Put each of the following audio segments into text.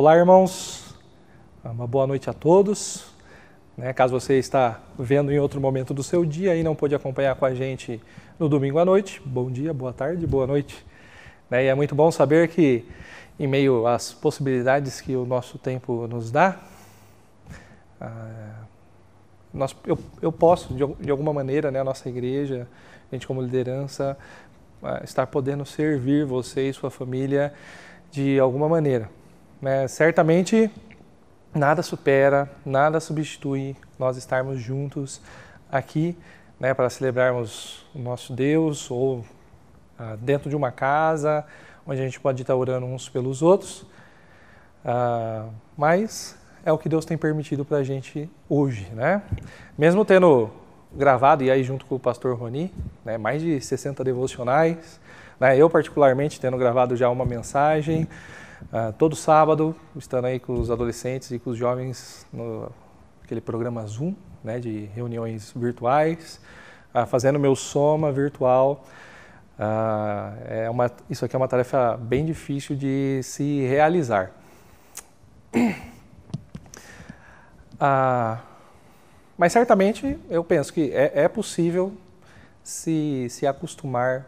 Olá, irmãos. Uma boa noite a todos. Né, caso você está vendo em outro momento do seu dia e não pôde acompanhar com a gente no domingo à noite, bom dia, boa tarde, boa noite. Né, e é muito bom saber que, em meio às possibilidades que o nosso tempo nos dá, ah, eu, posso, de, de alguma maneira, né, a nossa igreja, a gente como liderança, ah, estar podendo servir você e sua família de alguma maneira. Né? Certamente nada supera, nada substitui nós estarmos juntos aqui né, para celebrarmos o nosso Deus ou ah, dentro de uma casa onde a gente pode estar orando uns pelos outros. Ah, mas é o que Deus tem permitido para a gente hoje, né? Mesmo tendo gravado, e aí junto com o pastor Roni, né, mais de 60 devocionais, né, eu particularmente tendo gravado já uma mensagem, uh, todo sábado, estando aí com os adolescentes e com os jovens no aquele programa Zoom, né, de reuniões virtuais, uh, fazendo meu soma virtual. Uh, é uma, isso aqui é uma tarefa bem difícil de se realizar. mas certamente eu penso que é, é possível se, se acostumar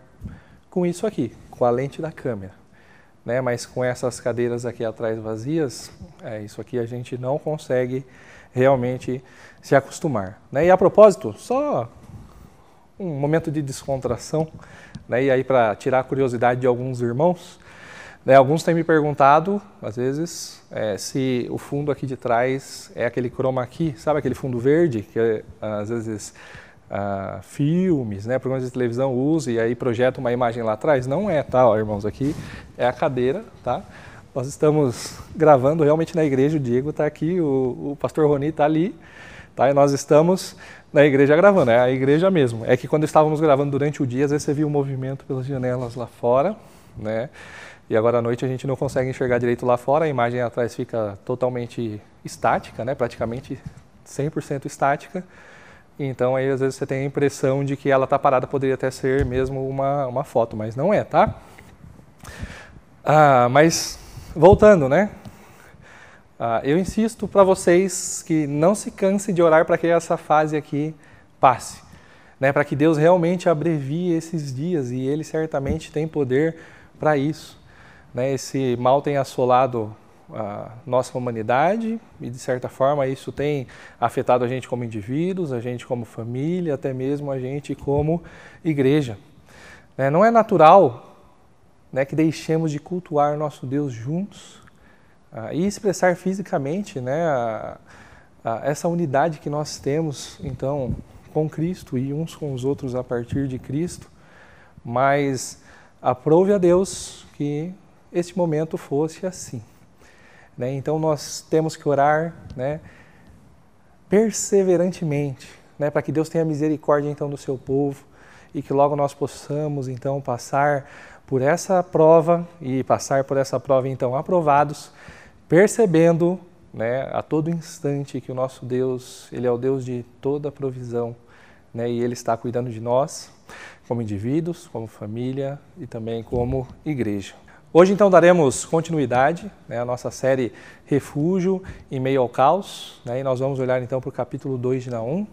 com isso aqui, com a lente da câmera né? Mas com essas cadeiras aqui atrás vazias, é, isso aqui a gente não consegue realmente se acostumar, né? E a propósito, só um momento de descontração, né? E aí para tirar a curiosidade de alguns irmãos, né? Alguns têm me perguntado, às vezes, é, se o fundo aqui de trás é aquele chroma key, sabe aquele fundo verde que às vezes filmes, né, programas de televisão usa e aí projeta uma imagem lá atrás. Não é, tá, ó, irmãos? Aqui é a cadeira, tá? Nós estamos gravando realmente na igreja, o Diego está aqui, o, o pastor Roni está ali, tá? E nós estamos na igreja gravando, é a igreja mesmo. É que quando estávamos gravando durante o dia, às vezes você viu o movimento pelas janelas lá fora, né? E agora à noite a gente não consegue enxergar direito lá fora, a imagem atrás fica totalmente estática, né? Praticamente 100% estática. Então aí às vezes você tem a impressão de que ela está parada, poderia até ser mesmo uma, uma foto, mas não é, tá? Ah, mas voltando, né? Ah, eu insisto para vocês que não se canse de orar para que essa fase aqui passe, né? Para que Deus realmente abrevie esses dias e Ele certamente tem poder para isso. Né? Esse mal tem assolado a nossa humanidade e, de certa forma, isso tem afetado a gente como indivíduos, a gente como família, até mesmo a gente como igreja. É, não é natural né, que deixemos de cultuar nosso Deus juntos uh, e expressar fisicamente né, a, a, essa unidade que nós temos, então, com Cristo e uns com os outros a partir de Cristo, mas aprove a Deus que este momento fosse assim. Né? Então nós temos que orar né, perseverantemente, né, para que Deus tenha misericórdia então do seu povo e que logo nós possamos então passar por essa prova e passar por essa prova então aprovados, percebendo né, a todo instante que o nosso Deus, ele é o Deus de toda provisão, né, e ele está cuidando de nós como indivíduos, como família e também como igreja. Hoje, então, daremos continuidade né, à nossa série Refúgio em Meio ao Caos, né, e nós vamos olhar então para o capítulo 2 de Naum.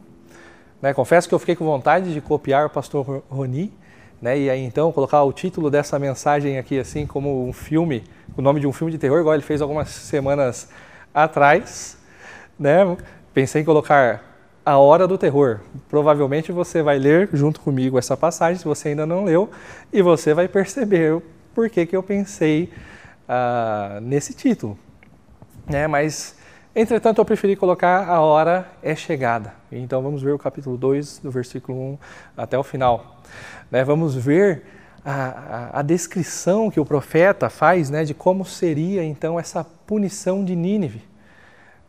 Né, confesso que eu fiquei com vontade de copiar o pastor Roni, né, e aí então colocar o título dessa mensagem aqui assim como um filme, o nome de um filme de terror, igual ele fez algumas semanas atrás. Né, pensei em colocar A Hora do Terror. Provavelmente você vai ler junto comigo essa passagem, se você ainda não leu, e você vai perceber por que, eu pensei uh, nesse título. Né? Mas, entretanto, eu preferi colocar a hora é chegada. Então vamos ver o capítulo 2, do versículo 1 até o final. Né? Vamos ver a, a, a, descrição que o profeta faz né, de como seria então essa punição de Nínive.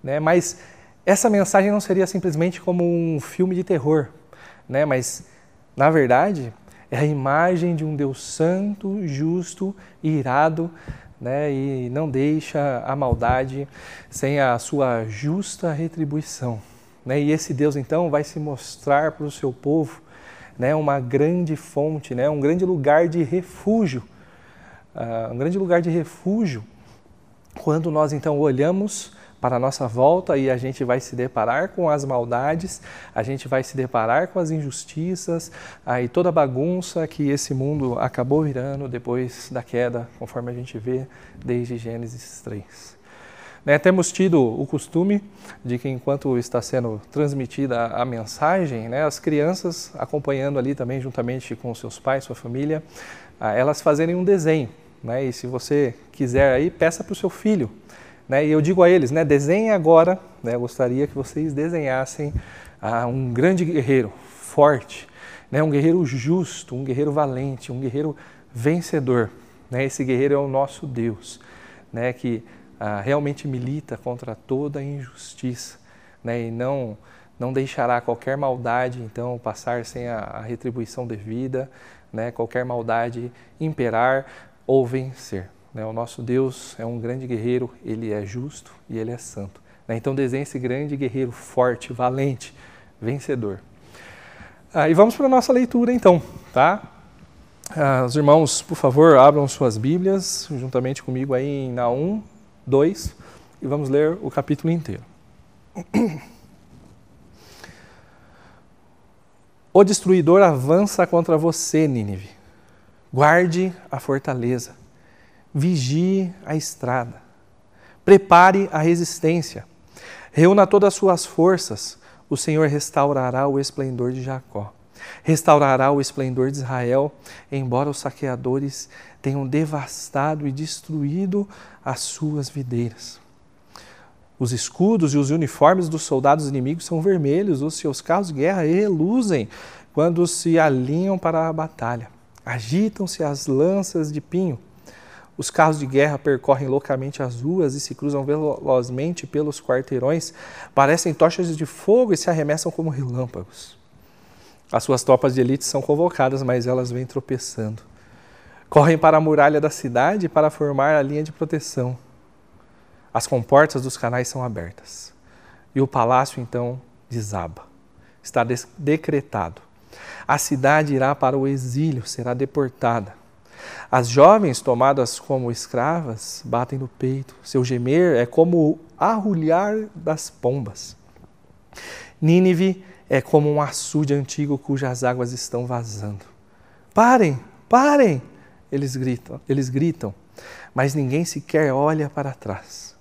Né? Mas essa mensagem não seria simplesmente como um filme de terror, né? mas na verdade é a imagem de um Deus santo, justo e irado, né? e não deixa a maldade sem a sua justa retribuição. Né? E esse Deus, então, vai se mostrar para o seu povo né? uma grande fonte, né? um grande lugar de refúgio. Uh, um grande lugar de refúgio quando nós então olhamos para a nossa volta e a gente vai se deparar com as maldades, a gente vai se deparar com as injustiças, aí toda a bagunça que esse mundo acabou virando depois da queda, conforme a gente vê desde Gênesis 3. Né, temos tido o costume de que enquanto está sendo transmitida a, mensagem, né, as crianças acompanhando ali também juntamente com seus pais, sua família, ah, elas fazerem um desenho. Né, e se você quiser aí, peça para o seu filho. Né, e eu digo a eles, né, desenhe agora, né, eu gostaria que vocês desenhassem ah, um grande guerreiro, forte, né, um guerreiro justo, um guerreiro valente, um guerreiro vencedor. Né, esse guerreiro é o nosso Deus, né, que ah, realmente milita contra toda injustiça né, e não, não deixará qualquer maldade então passar sem a, a retribuição devida, né, qualquer maldade imperar ou vencer. Né? O nosso Deus é um grande guerreiro, ele é justo e ele é santo. Né? Então desenhe esse grande guerreiro forte, valente, vencedor. Ah, e vamos para a nossa leitura então, tá? Ah, os irmãos, por favor, abram suas Bíblias juntamente comigo aí em Naum 2 e vamos ler o capítulo inteiro. O destruidor avança contra você, Nínive. Guarde a fortaleza, vigie a estrada, prepare a resistência, reúna todas as suas forças. O Senhor restaurará o esplendor de Jacó, restaurará o esplendor de Israel, embora os saqueadores tenham devastado e destruído as suas videiras. Os escudos e os uniformes dos soldados inimigos são vermelhos, os seus carros de guerra reluzem quando se alinham para a batalha. Agitam-se as lanças de pinho. Os carros de guerra percorrem loucamente as ruas e se cruzam velozmente pelos quarteirões, parecem tochas de fogo e se arremessam como relâmpagos. As suas tropas de elite são convocadas, mas elas vêm tropeçando. Correm para a muralha da cidade para formar a linha de proteção. As comportas dos canais são abertas. E o palácio então desaba. Está decretado. A cidade irá para o exílio, será deportada. As jovens, tomadas como escravas, batem no peito. Seu gemer é como o arrulhar das pombas. Nínive é como um açude antigo cujas águas estão vazando. Parem, parem! eles gritam, eles gritam, mas ninguém sequer olha para trás.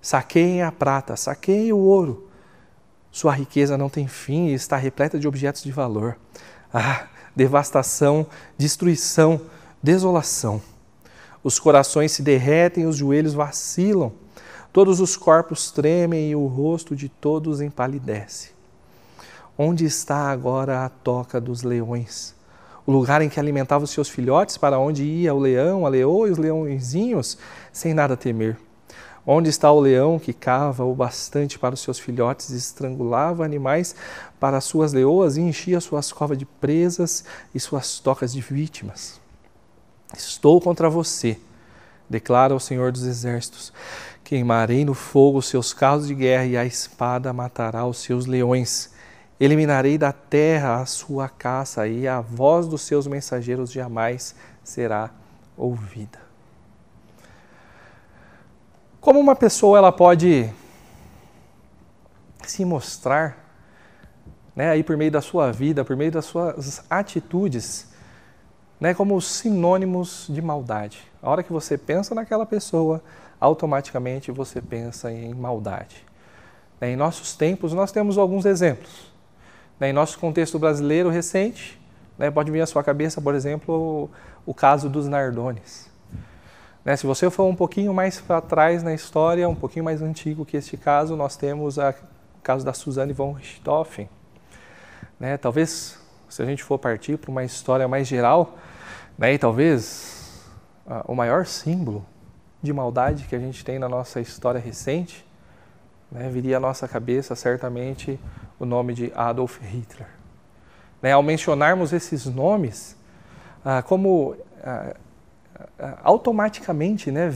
Saqueiem a prata, saqueiem o ouro. Sua riqueza não tem fim e está repleta de objetos de valor. Ah, devastação, destruição, desolação. Os corações se derretem, os joelhos vacilam, todos os corpos tremem e o rosto de todos empalidece. Onde está agora a toca dos leões? o lugar em que alimentava os seus filhotes, para onde ia o leão, a leoa e os leõezinhos, sem nada temer. Onde está o leão que cava o bastante para os seus filhotes, estrangulava animais para as suas leoas e enchia suas covas de presas e suas tocas de vítimas? Estou contra você, declara o Senhor dos Exércitos. Queimarei no fogo os seus carros de guerra e a espada matará os seus leões. Eliminarei da terra a sua caça e a voz dos seus mensageiros jamais será ouvida. Como uma pessoa ela pode se mostrar, né, aí por meio da sua vida, por meio das suas atitudes, né, como sinônimos de maldade. A hora que você pensa naquela pessoa, automaticamente você pensa em maldade. Em nossos tempos, nós temos alguns exemplos. Né, em nosso contexto brasileiro recente, né, pode vir à sua cabeça, por exemplo, o, caso dos Nardones. Né, se você for um pouquinho mais para trás na história, um pouquinho mais antigo que este caso, nós temos o caso da Suzanne von Richthofen. Né, talvez, se a gente for partir para uma história mais geral, né, e talvez a, o maior símbolo de maldade que a gente tem na nossa história recente, né, viria à nossa cabeça certamente o nome de Adolf Hitler. Né, ao mencionarmos esses nomes, ah, como ah, ah, automaticamente né,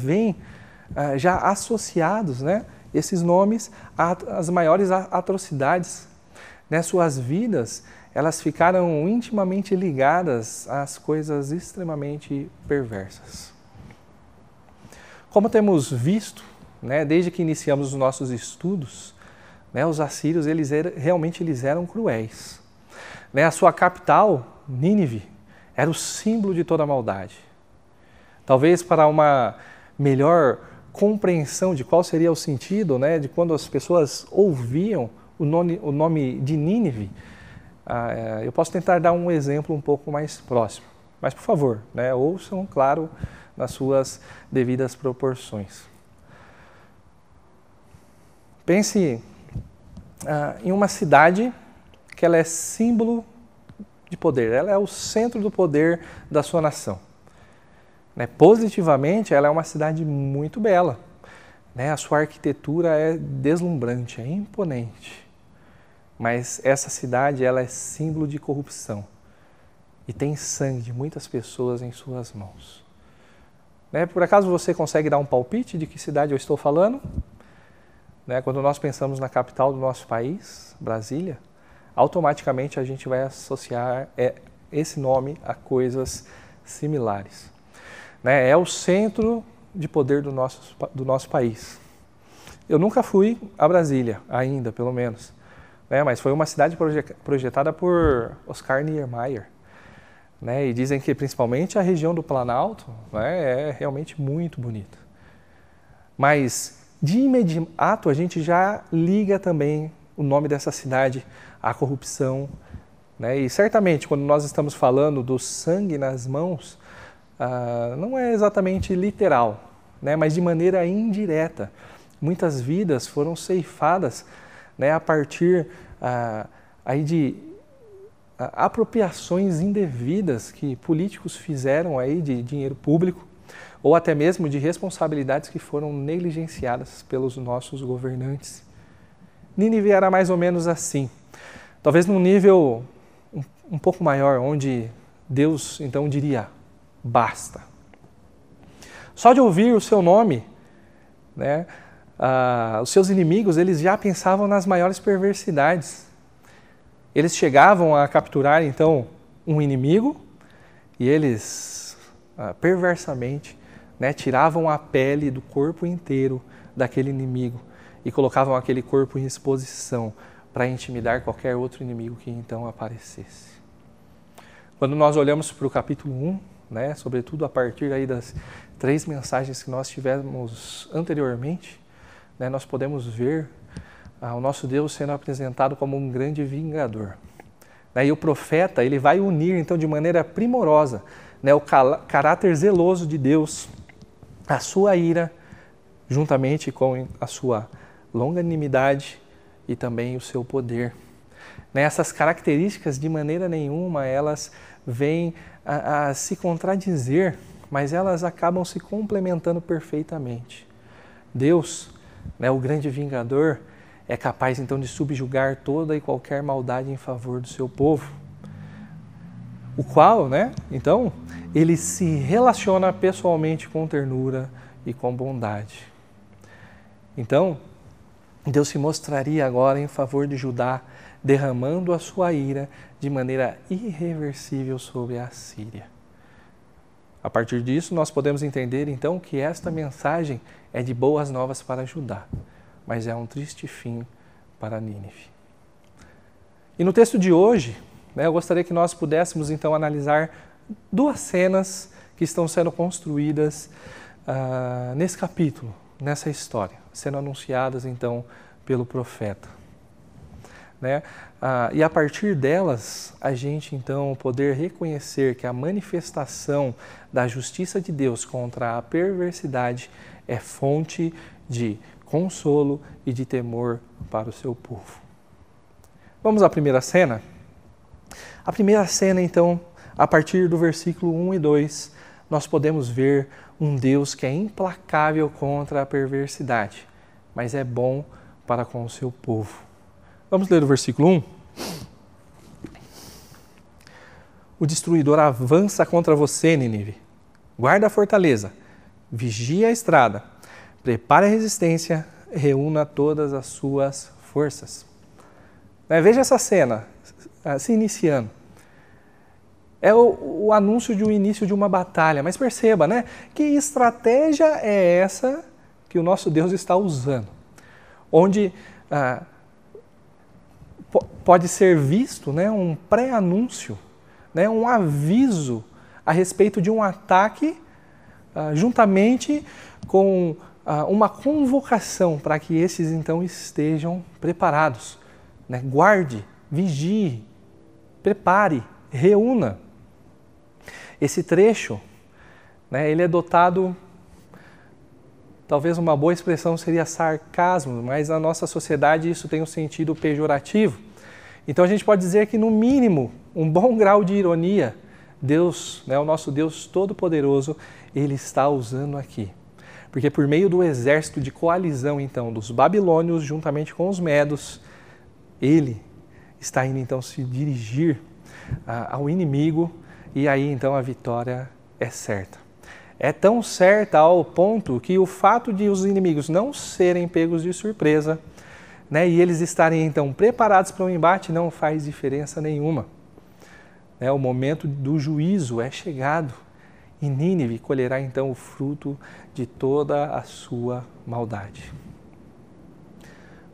ah, já associados né, esses nomes às maiores atrocidades. Né, suas vidas elas ficaram intimamente ligadas às coisas extremamente perversas. Como temos visto né, desde que iniciamos os nossos estudos, né, os assírios eles era, realmente eles eram cruéis. Né, a sua capital, Nínive, era o símbolo de toda a maldade. Talvez para uma melhor compreensão de qual seria o sentido, né, de quando as pessoas ouviam o nome, o nome de Nínive, ah, é, eu posso tentar dar um exemplo um pouco mais próximo. Mas, por favor, né, ouçam, claro, nas suas devidas proporções. Pense ah, em uma cidade que ela é símbolo de poder, ela é o centro do poder da sua nação. Né? Positivamente, ela é uma cidade muito bela. Né? A sua arquitetura é deslumbrante, é imponente. Mas essa cidade ela é símbolo de corrupção e tem sangue de muitas pessoas em suas mãos. Né? Por acaso você consegue dar um palpite de que cidade eu estou falando? Né? Quando nós pensamos na capital do nosso país, Brasília, automaticamente a gente vai associar é, esse nome a coisas similares. Né? É o centro de poder do nosso, do nosso país. Eu nunca fui a Brasília, ainda, pelo menos, né? mas foi uma cidade projetada por Oscar Niemeyer. Né? E dizem que principalmente a região do Planalto né, é realmente muito bonita. Mas de imediato a gente já liga também o nome dessa cidade à corrupção. Né? E certamente quando nós estamos falando do sangue nas mãos, ah, não é exatamente literal, né? mas de maneira indireta. Muitas vidas foram ceifadas né, a partir ah, aí de apropriações indevidas que políticos fizeram aí de dinheiro público ou até mesmo de responsabilidades que foram negligenciadas pelos nossos governantes. Nínive era mais ou menos assim, talvez num nível um, um pouco maior, onde Deus então diria: basta. Só de ouvir o seu nome, né, ah, os seus inimigos eles já pensavam nas maiores perversidades. Eles chegavam a capturar então um inimigo e eles ah, perversamente né, tiravam a pele do corpo inteiro daquele inimigo e colocavam aquele corpo em exposição para intimidar qualquer outro inimigo que então aparecesse. Quando nós olhamos para o capítulo 1, né, sobretudo a partir aí das três mensagens que nós tivemos anteriormente, né, nós podemos ver ah, o nosso Deus sendo apresentado como um grande vingador. Né, e o profeta ele vai unir então de maneira primorosa né, o caráter zeloso de Deus a sua ira, juntamente com a sua longanimidade e também o seu poder. Nessas características, de maneira nenhuma, elas vêm a, a se contradizer, mas elas acabam se complementando perfeitamente. Deus, né, o grande vingador, é capaz então de subjugar toda e qualquer maldade em favor do seu povo. O qual, né, então, ele se relaciona pessoalmente com ternura e com bondade. Então, Deus se mostraria agora em favor de Judá, derramando a sua ira de maneira irreversível sobre a Síria. A partir disso, nós podemos entender então que esta mensagem é de boas novas para Judá, mas é um triste fim para Nínive. E no texto de hoje, né, eu gostaria que nós pudéssemos então analisar duas cenas que estão sendo construídas uh, nesse capítulo, nessa história, sendo anunciadas então pelo profeta. Né? Uh, e a partir delas, a gente então poder reconhecer que a manifestação da justiça de Deus contra a perversidade é fonte de consolo e de temor para o seu povo. Vamos à primeira cena? A primeira cena, então, a partir do versículo 1 e 2, nós podemos ver um Deus que é implacável contra a perversidade, mas é bom para com o seu povo. Vamos ler o versículo 1? O destruidor avança contra você, Nínive. Guarda a fortaleza, vigia a estrada, prepare a resistência, reúna todas as suas forças. Né, veja essa cena se iniciando é o, o anúncio de um início de uma batalha. Mas perceba, né? Que estratégia é essa que o nosso Deus está usando, onde ah, pode ser visto né, um pré-anúncio, né, um aviso a respeito de um ataque, juntamente com ah, uma convocação para que esses então estejam preparados. Né? Guarde, vigie, prepare, reúna. Esse trecho, né, ele é dotado, talvez uma boa expressão seria sarcasmo, mas na nossa sociedade isso tem um sentido pejorativo. Então a gente pode dizer que, no mínimo, um bom grau de ironia, Deus, né, o nosso Deus Todo-Poderoso, ele está usando aqui. Porque por meio do exército de coalizão, então, dos babilônios, juntamente com os medos, ele está indo então se dirigir ah, ao inimigo e aí então a vitória é certa. É tão certa ao ponto que o fato de os inimigos não serem pegos de surpresa né, e eles estarem então preparados para o um embate não faz diferença nenhuma. É, o momento do juízo é chegado e Nínive colherá então o fruto de toda a sua maldade.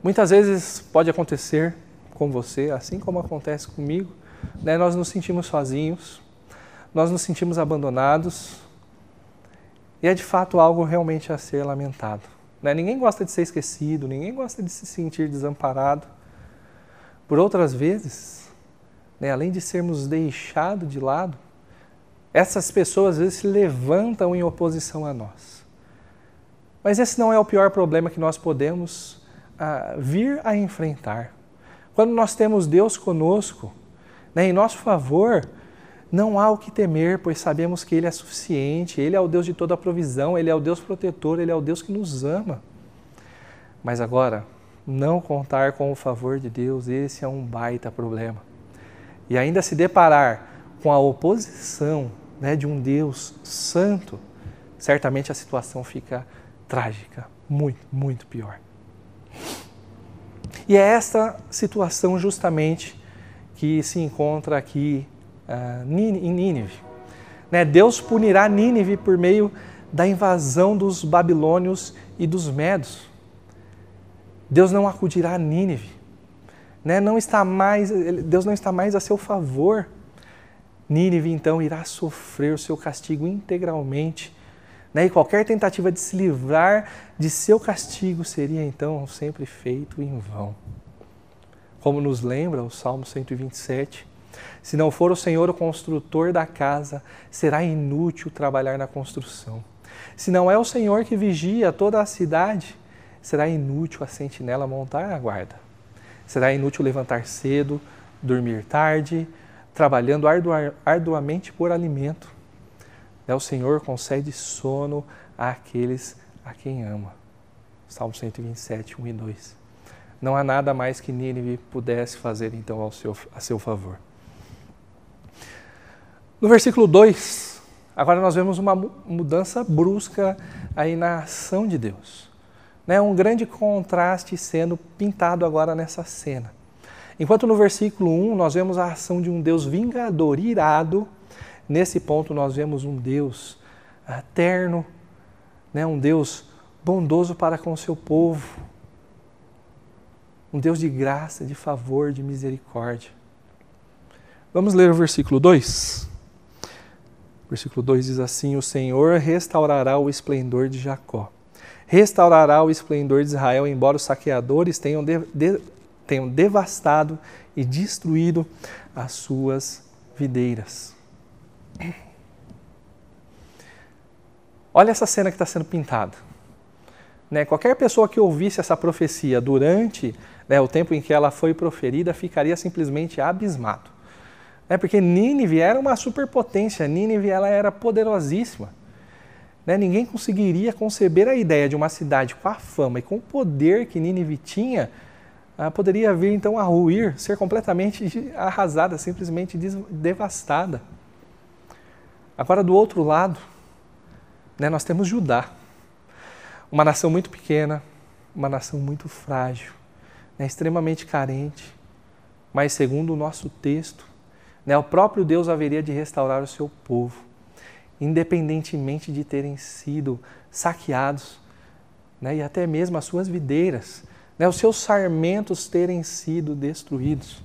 Muitas vezes pode acontecer com você, assim como acontece comigo, né? nós nos sentimos sozinhos, nós nos sentimos abandonados, e é de fato algo realmente a ser lamentado. Né? Ninguém gosta de ser esquecido, ninguém gosta de se sentir desamparado. Por outras vezes, né, além de sermos deixados de lado, essas pessoas às vezes se levantam em oposição a nós. Mas esse não é o pior problema que nós podemos ah, vir a enfrentar. Quando nós temos Deus conosco, né, em nosso favor, não há o que temer, pois sabemos que Ele é suficiente, Ele é o Deus de toda a provisão, Ele é o Deus protetor, Ele é o Deus que nos ama. Mas agora, não contar com o favor de Deus, esse é um baita problema. E ainda se deparar com a oposição né, de um Deus santo, certamente a situação fica trágica, muito, muito pior. E é esta situação justamente que se encontra aqui uh, em Nínive. Né, Deus punirá Nínive por meio da invasão dos babilônios e dos medos. Deus não acudirá a Nínive. Né, não está mais, Deus não está mais a seu favor Nínive então irá sofrer o seu castigo integralmente. Né? E qualquer tentativa de se livrar de seu castigo seria então sempre feito em vão. Como nos lembra o Salmo 127, se não for o Senhor o construtor da casa, será inútil trabalhar na construção. Se não é o Senhor que vigia toda a cidade, será inútil a sentinela montar a guarda. Será inútil levantar cedo, dormir tarde, trabalhando arduamente por alimento. Né, o Senhor concede sono àqueles a quem ama. Salmo 127, 1 e 2. Não há nada mais que Nínive pudesse fazer então ao seu, a seu favor. No versículo 2, agora nós vemos uma mudança brusca aí na ação de Deus. Né? Um grande contraste sendo pintado agora nessa cena. Enquanto no versículo 1 nós vemos a ação de um Deus vingador, irado, nesse ponto nós vemos um Deus eterno, né? um Deus bondoso para com o seu povo, um Deus de graça, de favor, de misericórdia. Vamos ler o versículo 2. Versículo 2 diz assim: O Senhor restaurará o esplendor de Jacó, restaurará o esplendor de Israel, embora os saqueadores tenham de, de, tenham devastado e destruído as suas videiras. Olha essa cena que está sendo pintada. Né? Qualquer pessoa que ouvisse essa profecia durante né, o tempo em que ela foi proferida ficaria simplesmente abismado. Né? Porque Nínive era uma superpotência, Nínive ela era poderosíssima. Né? Ninguém conseguiria conceber a ideia de uma cidade com a fama e com o poder que Nínive tinha poderia vir então a ruir, ser completamente arrasada, simplesmente devastada. Agora, do outro lado, né, nós temos Judá, uma nação muito pequena, uma nação muito frágil, né, extremamente carente, mas segundo o nosso texto, né, o próprio Deus haveria de restaurar o seu povo, independentemente de terem sido saqueados né, e até mesmo as suas videiras, né, os seus sarmentos terem sido destruídos.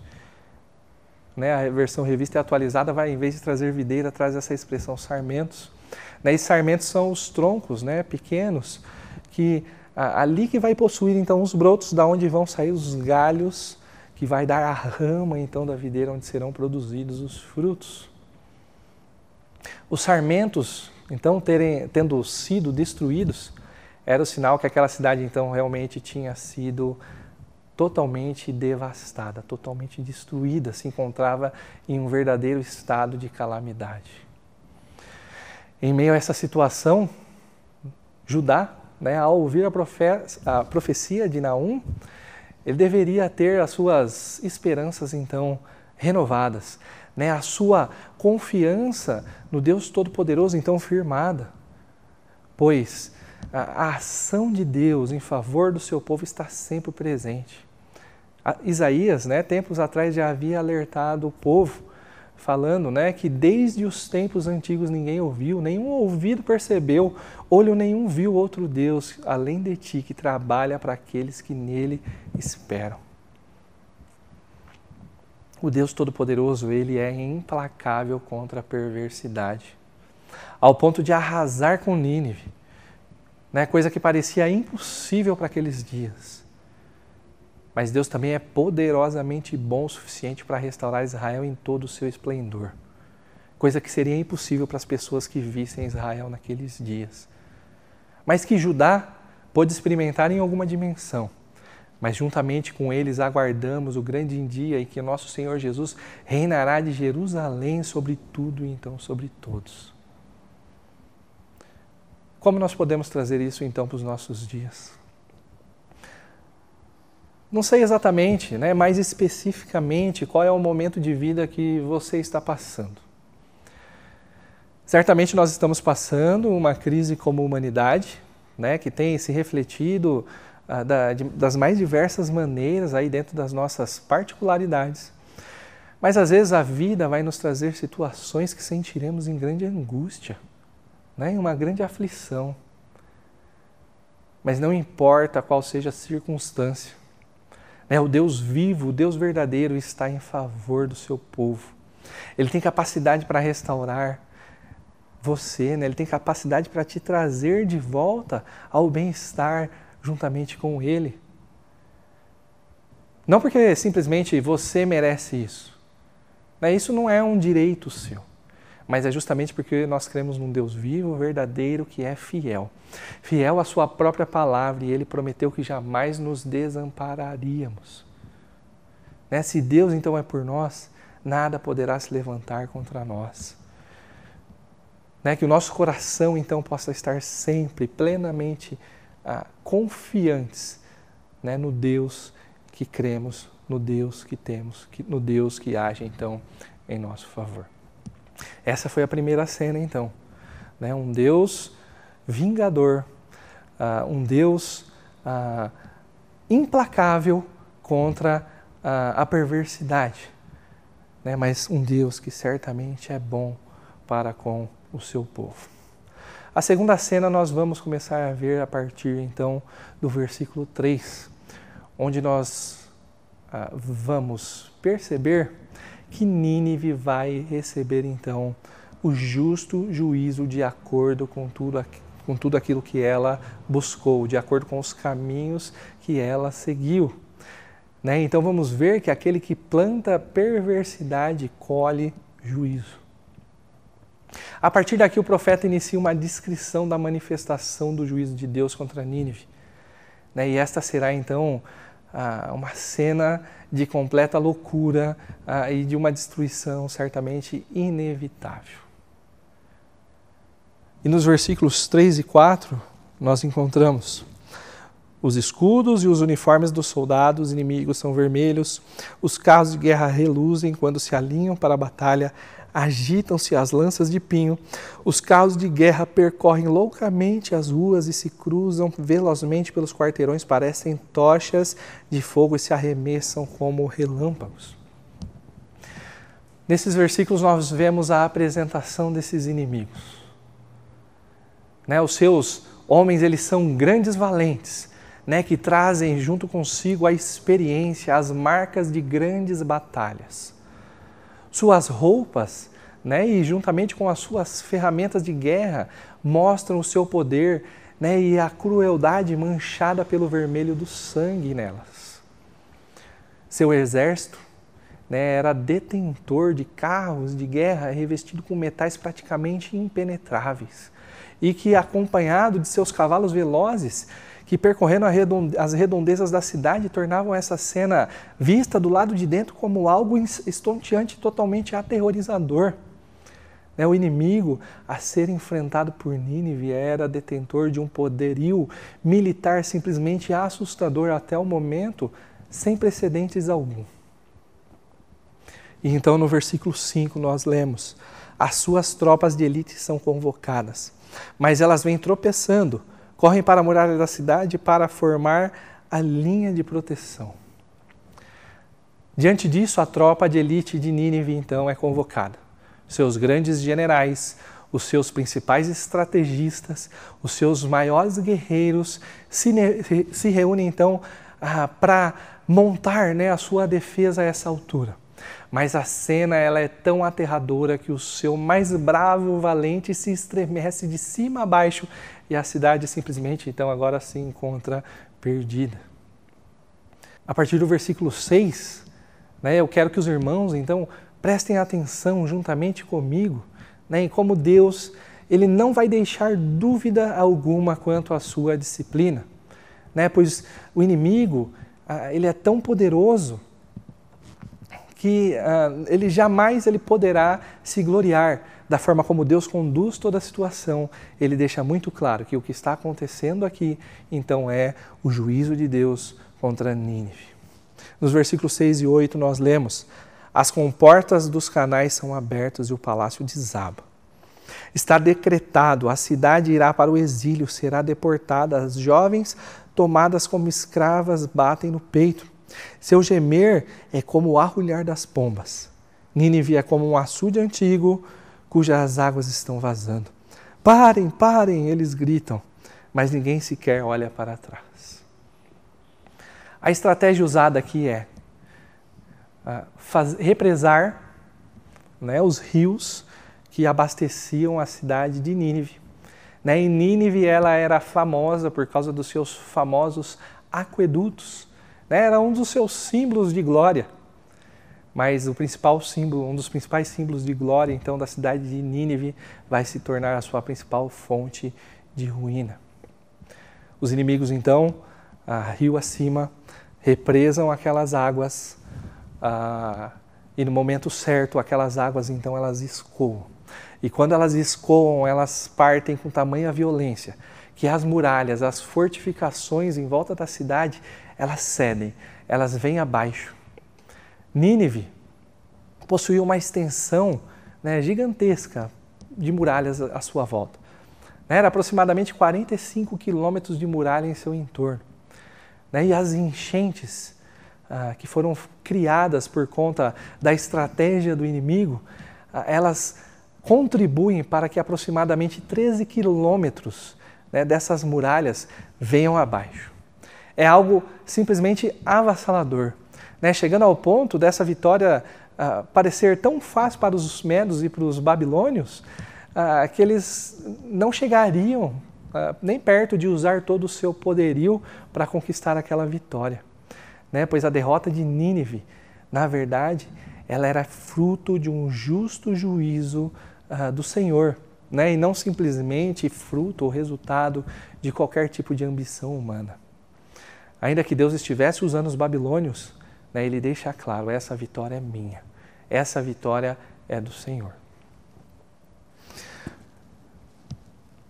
Né, a versão revista e atualizada vai, em vez de trazer videira, traz essa expressão sarmentos. Né, e sarmentos são os troncos né, pequenos, que ali que vai possuir então os brotos, da onde vão sair os galhos, que vai dar a rama então da videira onde serão produzidos os frutos. Os sarmentos, então, terem, tendo sido destruídos, era o sinal que aquela cidade então realmente tinha sido totalmente devastada, totalmente destruída, se encontrava em um verdadeiro estado de calamidade. Em meio a essa situação, Judá, né, ao ouvir a, profe a profecia de Naum, ele deveria ter as suas esperanças então renovadas, né, a sua confiança no Deus Todo-Poderoso então firmada, pois a, ação de Deus em favor do seu povo está sempre presente. A, Isaías, né, tempos atrás já havia alertado o povo, falando né, que desde os tempos antigos ninguém ouviu, nenhum ouvido percebeu, olho nenhum viu outro Deus além de ti que trabalha para aqueles que nele esperam. O Deus Todo-Poderoso, ele é implacável contra a perversidade, ao ponto de arrasar com Nínive né? coisa que parecia impossível para aqueles dias. Mas Deus também é poderosamente bom o suficiente para restaurar Israel em todo o seu esplendor. Coisa que seria impossível para as pessoas que vissem Israel naqueles dias. Mas que Judá pôde experimentar em alguma dimensão. Mas juntamente com eles aguardamos o grande dia em que nosso Senhor Jesus reinará de Jerusalém sobre tudo e então sobre todos. Como nós podemos trazer isso então para os nossos dias? Não sei exatamente, né, mais especificamente, qual é o momento de vida que você está passando. Certamente nós estamos passando uma crise como humanidade, né, que tem se refletido ah, da, de, das mais diversas maneiras aí dentro das nossas particularidades. Mas às vezes a vida vai nos trazer situações que sentiremos em grande angústia né, em uma grande aflição. Mas não importa qual seja a circunstância, né, o Deus vivo, o Deus verdadeiro está em favor do seu povo. Ele tem capacidade para restaurar você, né? ele tem capacidade para te trazer de volta ao bem-estar juntamente com Ele. Não porque simplesmente você merece isso. Né? Isso não é um direito seu mas é justamente porque nós cremos num Deus vivo, verdadeiro, que é fiel. Fiel à sua própria palavra e ele prometeu que jamais nos desampararíamos. Né? Se Deus então é por nós, nada poderá se levantar contra nós. Né? Que o nosso coração então possa estar sempre plenamente ah, confiantes né? no Deus que cremos, no Deus que temos, que, no Deus que age então em nosso favor. Essa foi a primeira cena, então. Né? Um Deus vingador, uh, um Deus uh, implacável contra uh, a perversidade, né? mas um Deus que certamente é bom para com o seu povo. A segunda cena nós vamos começar a ver a partir então do versículo 3, onde nós vamos perceber que Nínive vai receber então o justo juízo de acordo com tudo, com tudo aquilo que ela buscou, de acordo com os caminhos que ela seguiu. Né? Então vamos ver que aquele que planta perversidade colhe juízo. A partir daqui, o profeta inicia uma descrição da manifestação do juízo de Deus contra Nínive. Né? E esta será então uma cena de completa loucura e de uma destruição certamente inevitável. E nos versículos 3 e 4, nós encontramos os escudos e os uniformes dos soldados inimigos são vermelhos, os carros de guerra reluzem quando se alinham para a batalha, agitam-se as lanças de pinho, os carros de guerra percorrem loucamente as ruas e se cruzam velozmente pelos quarteirões, parecem tochas de fogo e se arremessam como relâmpagos. Nesses versículos nós vemos a apresentação desses inimigos. Né, os seus homens eles são grandes valentes, né, que trazem junto consigo a experiência, as marcas de grandes batalhas. Suas roupas, né, e juntamente com as suas ferramentas de guerra, mostram o seu poder né, e a crueldade manchada pelo vermelho do sangue nelas. Seu exército né, era detentor de carros de guerra revestido com metais praticamente impenetráveis e que, acompanhado de seus cavalos velozes, que percorrendo as redondezas da cidade tornavam essa cena vista do lado de dentro como algo estonteante, totalmente aterrorizador. Né, o inimigo a ser enfrentado por Nínive era detentor de um poderio militar simplesmente assustador até o momento, sem precedentes algum. E então no versículo 5 nós lemos: As suas tropas de elite são convocadas, mas elas vêm tropeçando, correm para a muralha da cidade para formar a linha de proteção. Diante disso, a tropa de elite de Nínive então é convocada seus grandes generais, os seus principais estrategistas, os seus maiores guerreiros se, se reúnem então ah, para montar né, a sua defesa a essa altura. Mas a cena ela é tão aterradora que o seu mais bravo valente se estremece de cima a baixo e a cidade simplesmente então agora se encontra perdida. A partir do versículo 6, né, eu quero que os irmãos então prestem atenção juntamente comigo né, em como Deus ele não vai deixar dúvida alguma quanto à sua disciplina, né, pois o inimigo ah, ele é tão poderoso que ah, ele jamais ele poderá se gloriar da forma como Deus conduz toda a situação. Ele deixa muito claro que o que está acontecendo aqui, então, é o juízo de Deus contra Nínive. Nos versículos 6 e 8 nós lemos: as comportas dos canais são abertas e o palácio desaba. Está decretado: a cidade irá para o exílio, será deportada. As jovens, tomadas como escravas, batem no peito. Seu gemer é como o arrulhar das pombas. Nínive é como um açude antigo, cujas águas estão vazando. Parem, parem, eles gritam, mas ninguém sequer olha para trás. A estratégia usada aqui é faz, represar né, os rios que abasteciam a cidade de Nínive. Né, e Nínive ela era famosa por causa dos seus famosos aquedutos. Né, era um dos seus símbolos de glória. Mas o principal símbolo, um dos principais símbolos de glória, então, da cidade de Nínive, vai se tornar a sua principal fonte de ruína. Os inimigos, então, rio acima, represam aquelas águas ah, e no momento certo aquelas águas então elas escoam. E quando elas escoam, elas partem com tamanha violência que as muralhas, as fortificações em volta da cidade, elas cedem, elas vêm abaixo. Nínive possuía uma extensão né, gigantesca de muralhas à sua volta. Era aproximadamente 45 quilômetros de muralha em seu entorno. Né, e as enchentes ah, que foram criadas por conta da estratégia do inimigo, ah, elas contribuem para que aproximadamente 13 quilômetros né, dessas muralhas venham abaixo. É algo simplesmente avassalador, né, chegando ao ponto dessa vitória ah, parecer tão fácil para os medos e para os babilônios ah, que eles não chegariam ah, nem perto de usar todo o seu poderio para conquistar aquela vitória né? pois a derrota de Nínive, na verdade, ela era fruto de um justo juízo uh, do Senhor, né? e não simplesmente fruto ou resultado de qualquer tipo de ambição humana. Ainda que Deus estivesse usando os babilônios, né, ele deixa claro: essa vitória é minha, essa vitória é do Senhor.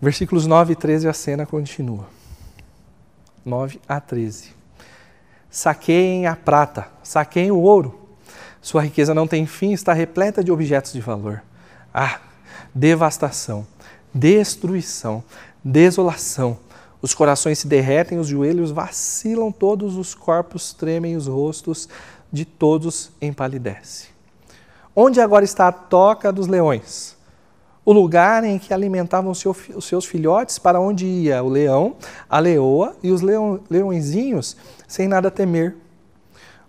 Versículos 9 e 13, a cena continua. 9 a 13 saqueiem a prata, saqueiem o ouro. Sua riqueza não tem fim, está repleta de objetos de valor. Ah, devastação, destruição, desolação. Os corações se derretem, os joelhos vacilam, todos os corpos tremem, os rostos de todos empalidecem. Onde agora está a toca dos leões? o lugar em que alimentavam seu, os seus filhotes, para onde ia o leão, a leoa e os leão, leõezinhos, sem nada temer.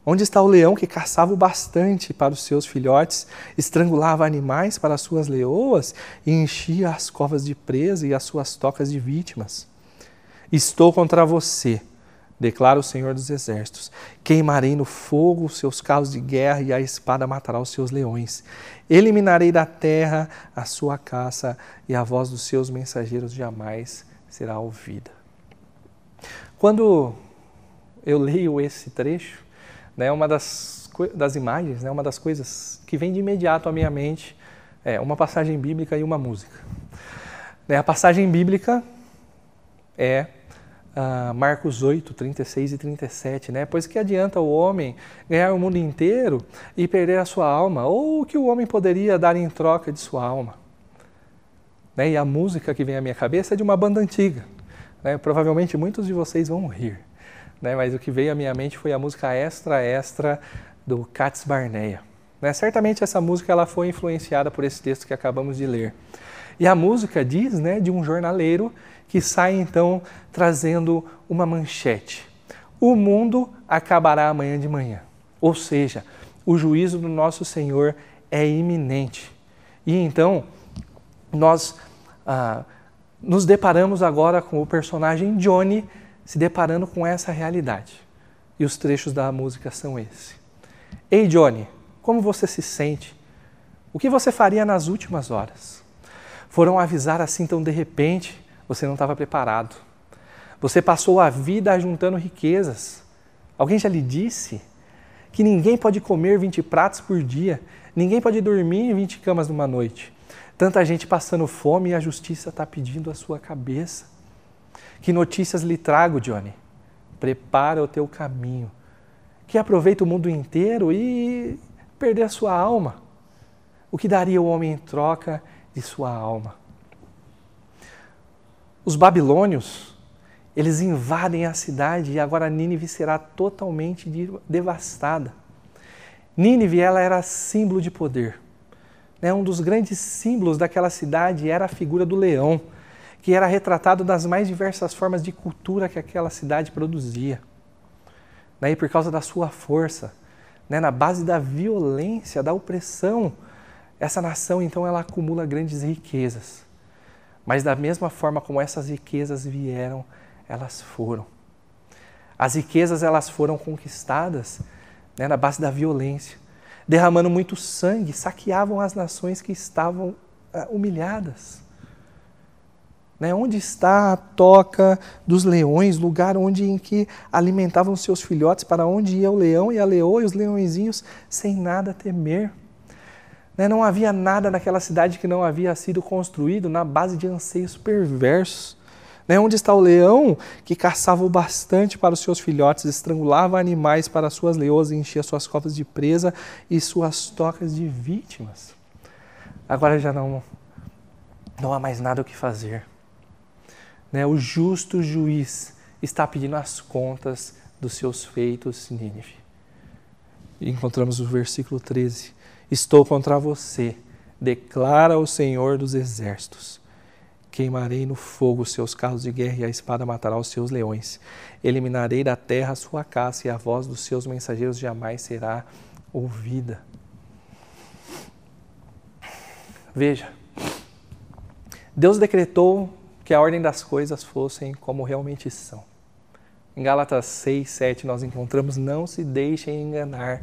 Onde está o leão que caçava o bastante para os seus filhotes, estrangulava animais para as suas leoas e enchia as covas de presa e as suas tocas de vítimas? Estou contra você, declara o Senhor dos Exércitos. Queimarei no fogo os seus carros de guerra e a espada matará os seus leões. Eliminarei da terra a sua caça e a voz dos seus mensageiros jamais será ouvida. Quando eu leio esse trecho, né, uma das, das imagens, né, uma das coisas que vem de imediato à minha mente é uma passagem bíblica e uma música. Né, a passagem bíblica é uh, Marcos 8, 36 e 37, né? Pois que adianta o homem ganhar o mundo inteiro e perder a sua alma? Ou o que o homem poderia dar em troca de sua alma? Né? E a música que vem à minha cabeça é de uma banda antiga. Né? Provavelmente muitos de vocês vão rir né? mas o que veio à minha mente foi a música Extra Extra do Cats Barnea. Né? Certamente essa música ela foi influenciada por esse texto que acabamos de ler. E a música diz né, de um jornaleiro que sai então trazendo uma manchete. O mundo acabará amanhã de manhã. Ou seja, o juízo do nosso Senhor é iminente. E então, nós ah, nos deparamos agora com o personagem Johnny, se deparando com essa realidade. E os trechos da música são esse. Ei, Johnny, como você se sente? O que você faria nas últimas horas? Foram avisar assim tão de repente, você não estava preparado. Você passou a vida juntando riquezas. Alguém já lhe disse que ninguém pode comer 20 pratos por dia, ninguém pode dormir em 20 camas numa noite. Tanta gente passando fome e a justiça está pedindo a sua cabeça. Que notícias lhe trago, Johnny? Prepara o teu caminho. Que aproveita o mundo inteiro e perder a sua alma. O que daria o homem em troca de sua alma? Os babilônios, eles invadem a cidade e agora Nínive será totalmente devastada. Nínive ela era símbolo de poder. Né? Um dos grandes símbolos daquela cidade era a figura do leão que era retratado das mais diversas formas de cultura que aquela cidade produzia. Né? E por causa da sua força, né? na base da violência, da opressão, essa nação então ela acumula grandes riquezas. Mas da mesma forma como essas riquezas vieram, elas foram. As riquezas elas foram conquistadas né, na base da violência, derramando muito sangue, saqueavam as nações que estavam uh, humilhadas. Né? Onde está a toca dos leões, lugar onde em que alimentavam seus filhotes, para onde ia o leão e a leoa e os leõezinhos sem nada temer? Né? Não havia nada naquela cidade que não havia sido construído na base de anseios perversos. Né? Onde está o leão que caçava o bastante para os seus filhotes, estrangulava animais para as suas leoas e enchia suas covas de presa e suas tocas de vítimas? Agora já não, não há mais nada o que fazer né, o justo juiz está pedindo as contas dos seus feitos, Nínive. Encontramos o versículo 13: Estou contra você, declara o Senhor dos exércitos. Queimarei no fogo os seus carros de guerra e a espada matará os seus leões. Eliminarei da terra a sua caça e a voz dos seus mensageiros jamais será ouvida. Veja, Deus decretou que a ordem das coisas fossem como realmente são. Em Gálatas 6, 7, nós encontramos: não se deixem enganar,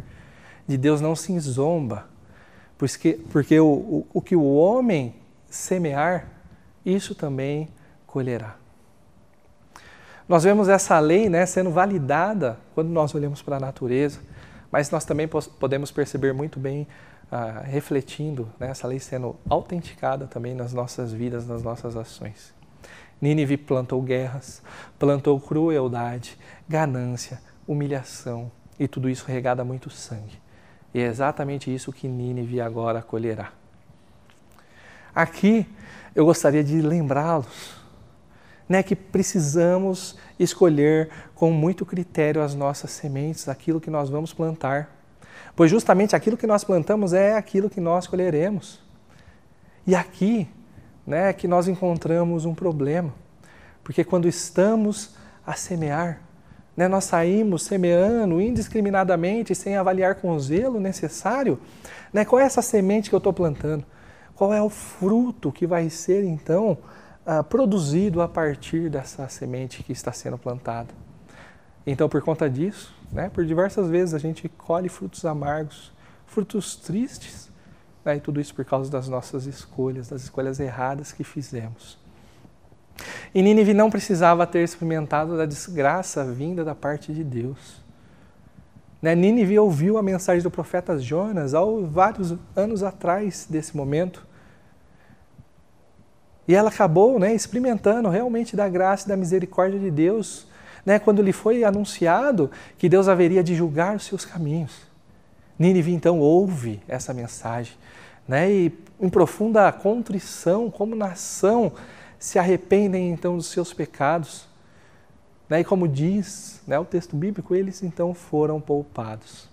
de Deus não se zomba, porque, porque o, o, o que o homem semear, isso também colherá. Nós vemos essa lei né, sendo validada quando nós olhamos para a natureza, mas nós também podemos perceber muito bem, ah, refletindo né, essa lei sendo autenticada também nas nossas vidas, nas nossas ações. Nínive plantou guerras, plantou crueldade, ganância, humilhação e tudo isso regada muito sangue. E é exatamente isso que Nínive agora colherá. Aqui eu gostaria de lembrá-los né, que precisamos escolher com muito critério as nossas sementes, aquilo que nós vamos plantar. Pois justamente aquilo que nós plantamos é aquilo que nós colheremos. E aqui né, que nós encontramos um problema. Porque quando estamos a semear, né, nós saímos semeando indiscriminadamente, sem avaliar com o zelo necessário, né, qual é essa semente que eu estou plantando? Qual é o fruto que vai ser então ah, produzido a partir dessa semente que está sendo plantada? Então, por conta disso, né, por diversas vezes a gente colhe frutos amargos, frutos tristes, né, e tudo isso por causa das nossas escolhas, das escolhas erradas que fizemos. E Nínive não precisava ter experimentado da desgraça vinda da parte de Deus. Né? Nínive ouviu a mensagem do profeta Jonas há vários anos atrás desse momento. E ela acabou né, experimentando realmente da graça e da misericórdia de Deus, né, quando lhe foi anunciado que Deus haveria de julgar os seus caminhos. Nínive então ouve essa mensagem, né, e em profunda contrição, como nação, se arrependem então dos seus pecados. Né? E como diz né, o texto bíblico, eles então foram poupados.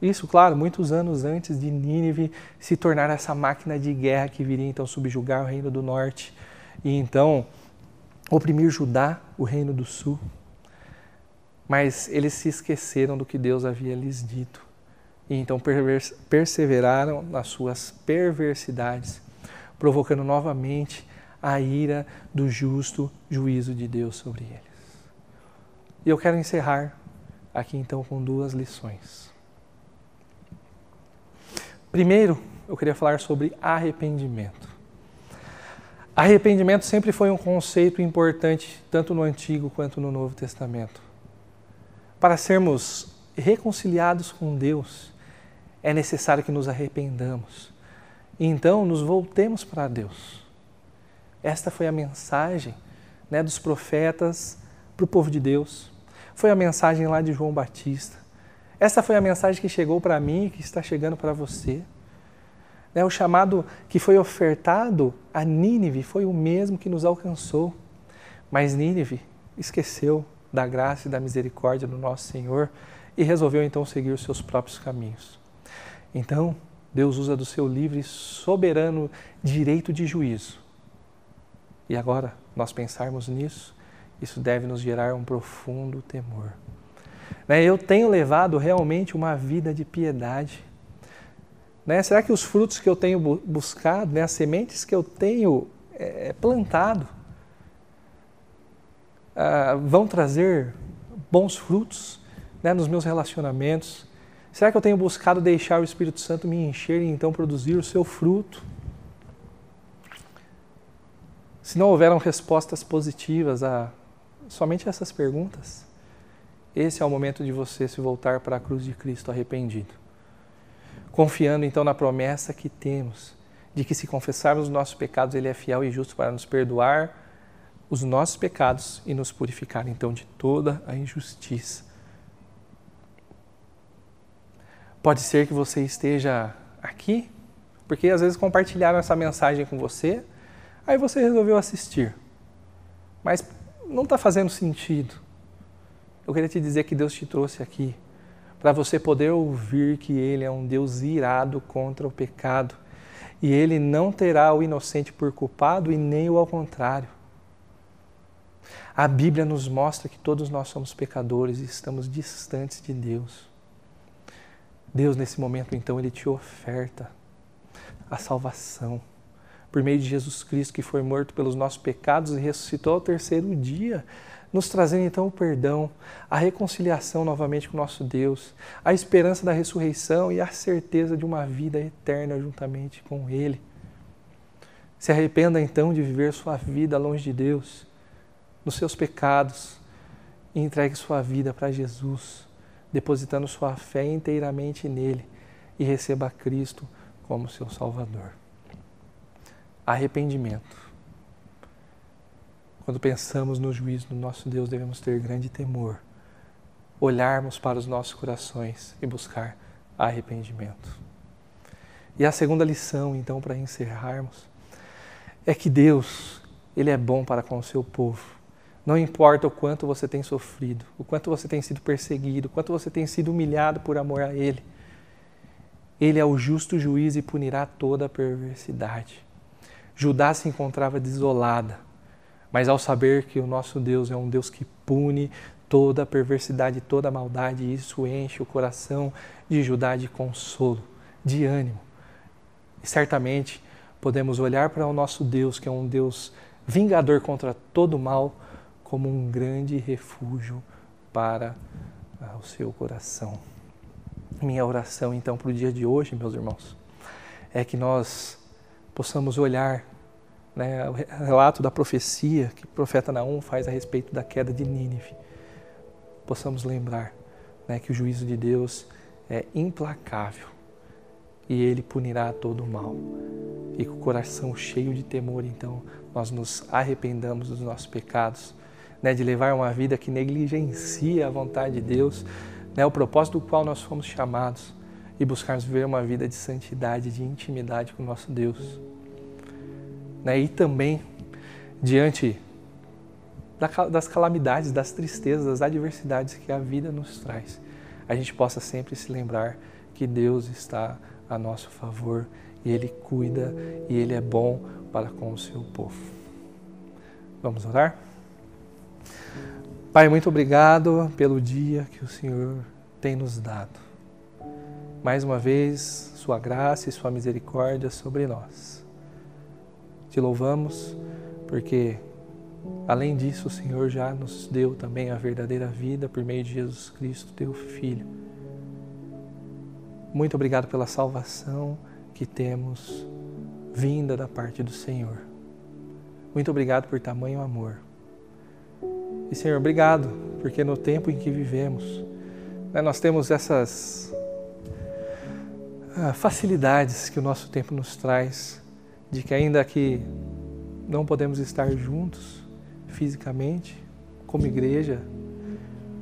Isso, claro, muitos anos antes de Nínive se tornar essa máquina de guerra que viria então subjugar o reino do norte e então oprimir Judá, o reino do sul. Mas eles se esqueceram do que Deus havia lhes dito e então perseveraram nas suas perversidades, provocando novamente a ira do justo juízo de Deus sobre eles. E eu quero encerrar aqui então com duas lições. Primeiro, eu queria falar sobre arrependimento. Arrependimento sempre foi um conceito importante, tanto no Antigo quanto no Novo Testamento. Para sermos reconciliados com Deus, é necessário que nos arrependamos. Então nos voltemos para Deus. Esta foi a mensagem né, dos profetas para o povo de Deus. Foi a mensagem lá de João Batista. Essa foi a mensagem que chegou para mim e que está chegando para você. Né, o chamado que foi ofertado a Nínive foi o mesmo que nos alcançou. Mas Nínive esqueceu da graça e da misericórdia do nosso Senhor e resolveu então seguir os seus próprios caminhos. Então, Deus usa do seu livre e soberano direito de juízo e agora, nós pensarmos nisso, isso deve nos gerar um profundo temor. Né, eu tenho levado realmente uma vida de piedade. Né, será que os frutos que eu tenho buscado, né, as sementes que eu tenho é, plantado, ah, vão trazer bons frutos nos meus relacionamentos? Será que eu tenho buscado deixar o Espírito Santo me encher e então produzir o seu fruto? Se não houveram respostas positivas a somente essas perguntas, esse é o momento de você se voltar para a cruz de Cristo arrependido. Confiando então na promessa que temos de que se confessarmos os nossos pecados, Ele é fiel e justo para nos perdoar os nossos pecados e nos purificar então de toda a injustiça. Pode ser que você esteja aqui, porque às vezes compartilharam essa mensagem com você Aí você resolveu assistir, mas não está fazendo sentido. Eu queria te dizer que Deus te trouxe aqui para você poder ouvir que Ele é um Deus irado contra o pecado e Ele não terá o inocente por culpado e nem o ao contrário. A Bíblia nos mostra que todos nós somos pecadores e estamos distantes de Deus. Deus, nesse momento, então, Ele te oferta a salvação por meio de Jesus Cristo, que foi morto pelos nossos pecados e ressuscitou ao terceiro dia, nos trazendo então o perdão, a reconciliação novamente com nosso Deus, a esperança da ressurreição e a certeza de uma vida eterna juntamente com Ele. Se arrependa então de viver sua vida longe de Deus, nos seus pecados, e entregue sua vida para Jesus, depositando sua fé inteiramente nele e receba Cristo como seu Salvador arrependimento. Quando pensamos no juízo do nosso Deus, devemos ter grande temor, olharmos para os nossos corações e buscar arrependimento. E a segunda lição, então, para encerrarmos, é que Deus, Ele é bom para com o seu povo. Não importa o quanto você tem sofrido, o quanto você tem sido perseguido, o quanto você tem sido humilhado por amor a Ele. Ele é o justo juiz e punirá toda a perversidade. Judá se encontrava desolada, mas ao saber que o nosso Deus é um Deus que pune toda a perversidade, toda a maldade, isso enche o coração de Judá de consolo, de ânimo. E certamente podemos olhar para o nosso Deus, que é um Deus vingador contra todo mal, como um grande refúgio para ah, o seu coração. Minha oração, então, para o dia de hoje, meus irmãos, é que nós possamos olhar né, o relato da profecia que o profeta Naum faz a respeito da queda de Nínive. Possamos lembrar né, que o juízo de Deus é implacável e ele punirá todo o mal. E com o coração cheio de temor, então, nós nos arrependamos dos nossos pecados, né, de levar uma vida que negligencia a vontade de Deus, né, o propósito do qual nós fomos chamados, e buscarmos viver uma vida de santidade, de intimidade com o nosso Deus. Né, e também, diante das calamidades, das tristezas, das adversidades que a vida nos traz, a gente possa sempre se lembrar que Deus está a nosso favor e Ele cuida e Ele é bom para com o seu povo. Vamos orar? Pai, muito obrigado pelo dia que o Senhor tem nos dado. Mais uma vez, Sua graça e Sua misericórdia sobre nós. Te louvamos porque, além disso, o Senhor já nos deu também a verdadeira vida por meio de Jesus Cristo, Teu Filho. Muito obrigado pela salvação que temos vinda da parte do Senhor. Muito obrigado por tamanho amor. E Senhor, obrigado, porque no tempo em que vivemos, né, nós temos essas ah, facilidades que o nosso tempo nos traz, de que ainda que não podemos estar juntos fisicamente, como igreja,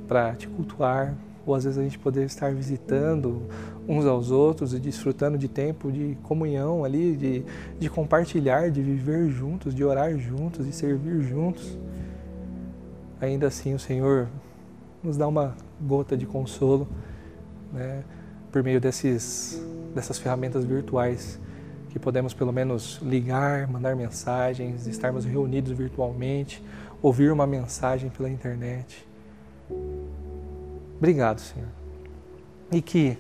para te cultuar, ou às vezes a gente poder estar visitando uns aos outros e desfrutando de tempo de comunhão ali, de, de compartilhar, de viver juntos, de orar juntos, de servir juntos. Ainda assim, o Senhor nos dá uma gota de consolo né, por meio desses, dessas ferramentas virtuais que podemos pelo menos ligar, mandar mensagens, estarmos reunidos virtualmente, ouvir uma mensagem pela internet. Obrigado, Senhor. E que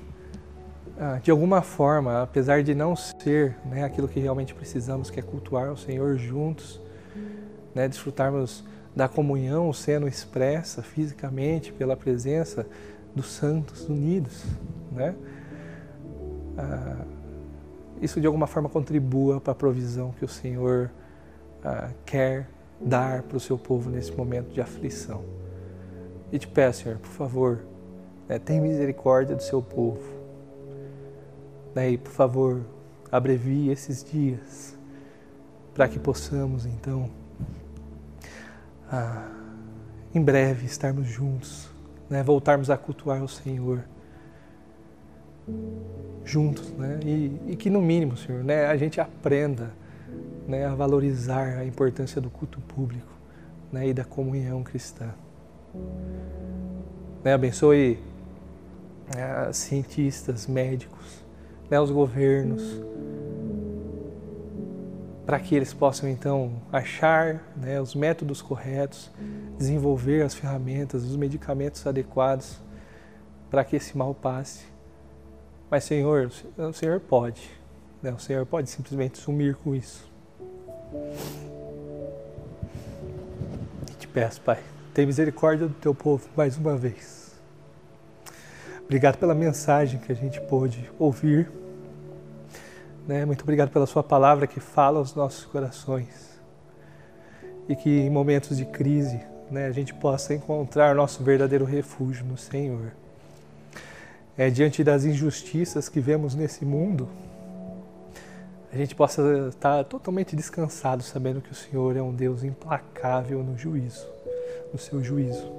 ah, de alguma forma, apesar de não ser né, aquilo que realmente precisamos, que é cultuar o Senhor juntos, né, desfrutarmos da comunhão sendo expressa fisicamente pela presença dos santos unidos, né? Ah, isso de alguma forma contribua para a provisão que o Senhor ah, quer dar para o seu povo nesse momento de aflição. E te peço, Senhor, por favor, né, tem misericórdia do seu povo né? E por favor, abrevie esses dias para que possamos então ah, em breve estarmos juntos, né? voltarmos a cultuar o Senhor juntos, né? E, e, que no mínimo, Senhor, né, a gente aprenda né, a valorizar a importância do culto público né, e da comunhão cristã. Né, abençoe né, cientistas, médicos, né, os governos, para que eles possam então achar né, os métodos corretos, desenvolver as ferramentas, os medicamentos adequados para que esse mal passe. Mas, Senhor, o Senhor pode, né, o Senhor pode simplesmente sumir com isso. Te peço, Pai, tem misericórdia do teu povo mais uma vez. Obrigado pela mensagem que a gente pôde ouvir. Né? Muito obrigado pela Sua palavra que fala aos nossos corações. E que em momentos de crise né, a gente possa encontrar nosso verdadeiro refúgio no Senhor. É, diante das injustiças que vemos nesse mundo, a gente possa estar totalmente descansado, sabendo que o Senhor é um Deus implacável no juízo, no seu juízo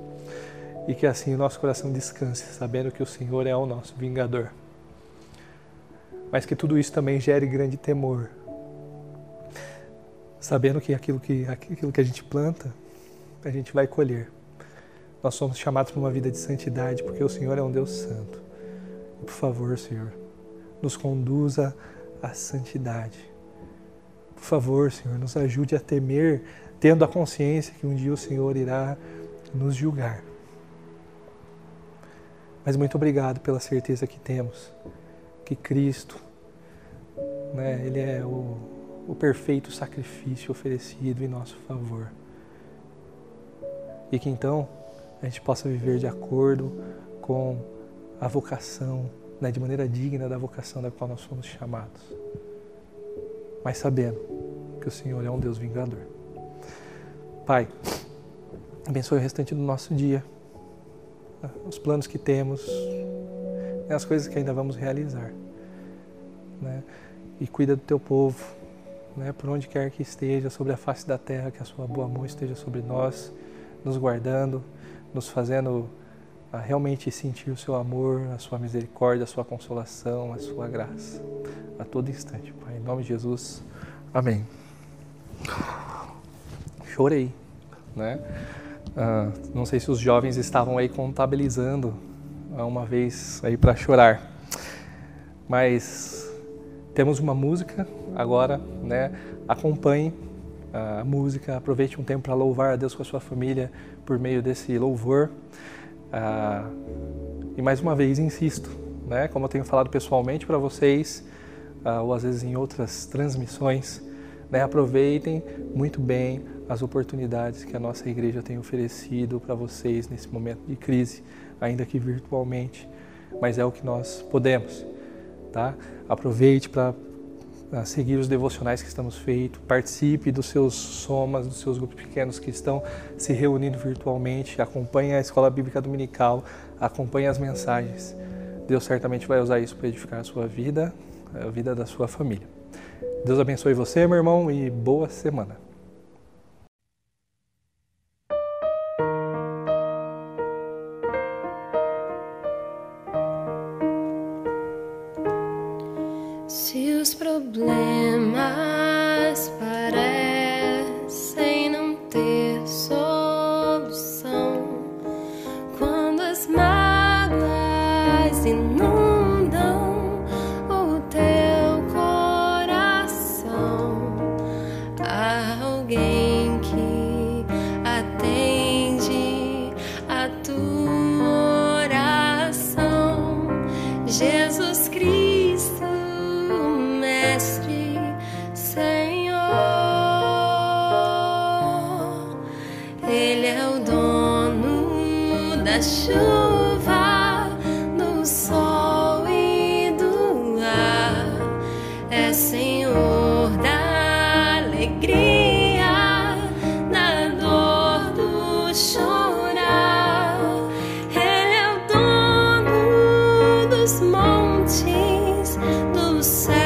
e que assim o nosso coração descanse, sabendo que o Senhor é o nosso vingador. Mas que tudo isso também gere grande temor, sabendo que aquilo que, aquilo que a gente planta, a gente vai colher. Nós somos chamados para uma vida de santidade, porque o Senhor é um Deus santo. Por favor, Senhor, nos conduza à santidade. Por favor, Senhor, nos ajude a temer, tendo a consciência que um dia o Senhor irá nos julgar. Mas muito obrigado pela certeza que temos que Cristo, né, Ele é o, o perfeito sacrifício oferecido em nosso favor. E que então a gente possa viver de acordo com a vocação, né, de maneira digna da vocação da qual nós fomos chamados. Mas sabendo que o Senhor é um Deus vingador. Pai, abençoe o restante do nosso dia, os planos que temos, né, as coisas que ainda vamos realizar. Né? E cuida do teu povo, né? por onde quer que esteja, sobre a face da terra, que a sua boa mão esteja sobre nós, nos guardando, nos fazendo a realmente sentir o seu amor, a sua misericórdia, a sua consolação, a sua graça, a todo instante, Pai. Em nome de Jesus, amém. Chorei, né? Ah, não sei se os jovens estavam aí contabilizando uma vez aí para chorar, mas temos uma música agora, né? Acompanhe a música, aproveite um tempo para louvar a Deus com a sua família por meio desse louvor. Ah, e mais uma vez insisto, né? Como eu tenho falado pessoalmente para vocês, ah, ou às vezes em outras transmissões, né? Aproveitem muito bem as oportunidades que a nossa igreja tem oferecido para vocês nesse momento de crise, ainda que virtualmente, mas é o que nós podemos, tá? Aproveite para seguir os devocionais que estamos feito, participe dos seus somas, dos seus grupos pequenos que estão se reunindo virtualmente, acompanhe a escola bíblica dominical, acompanhe as mensagens. Deus certamente vai usar isso para edificar a sua vida, a vida da sua família. Deus abençoe você, meu irmão, e boa semana. Ele é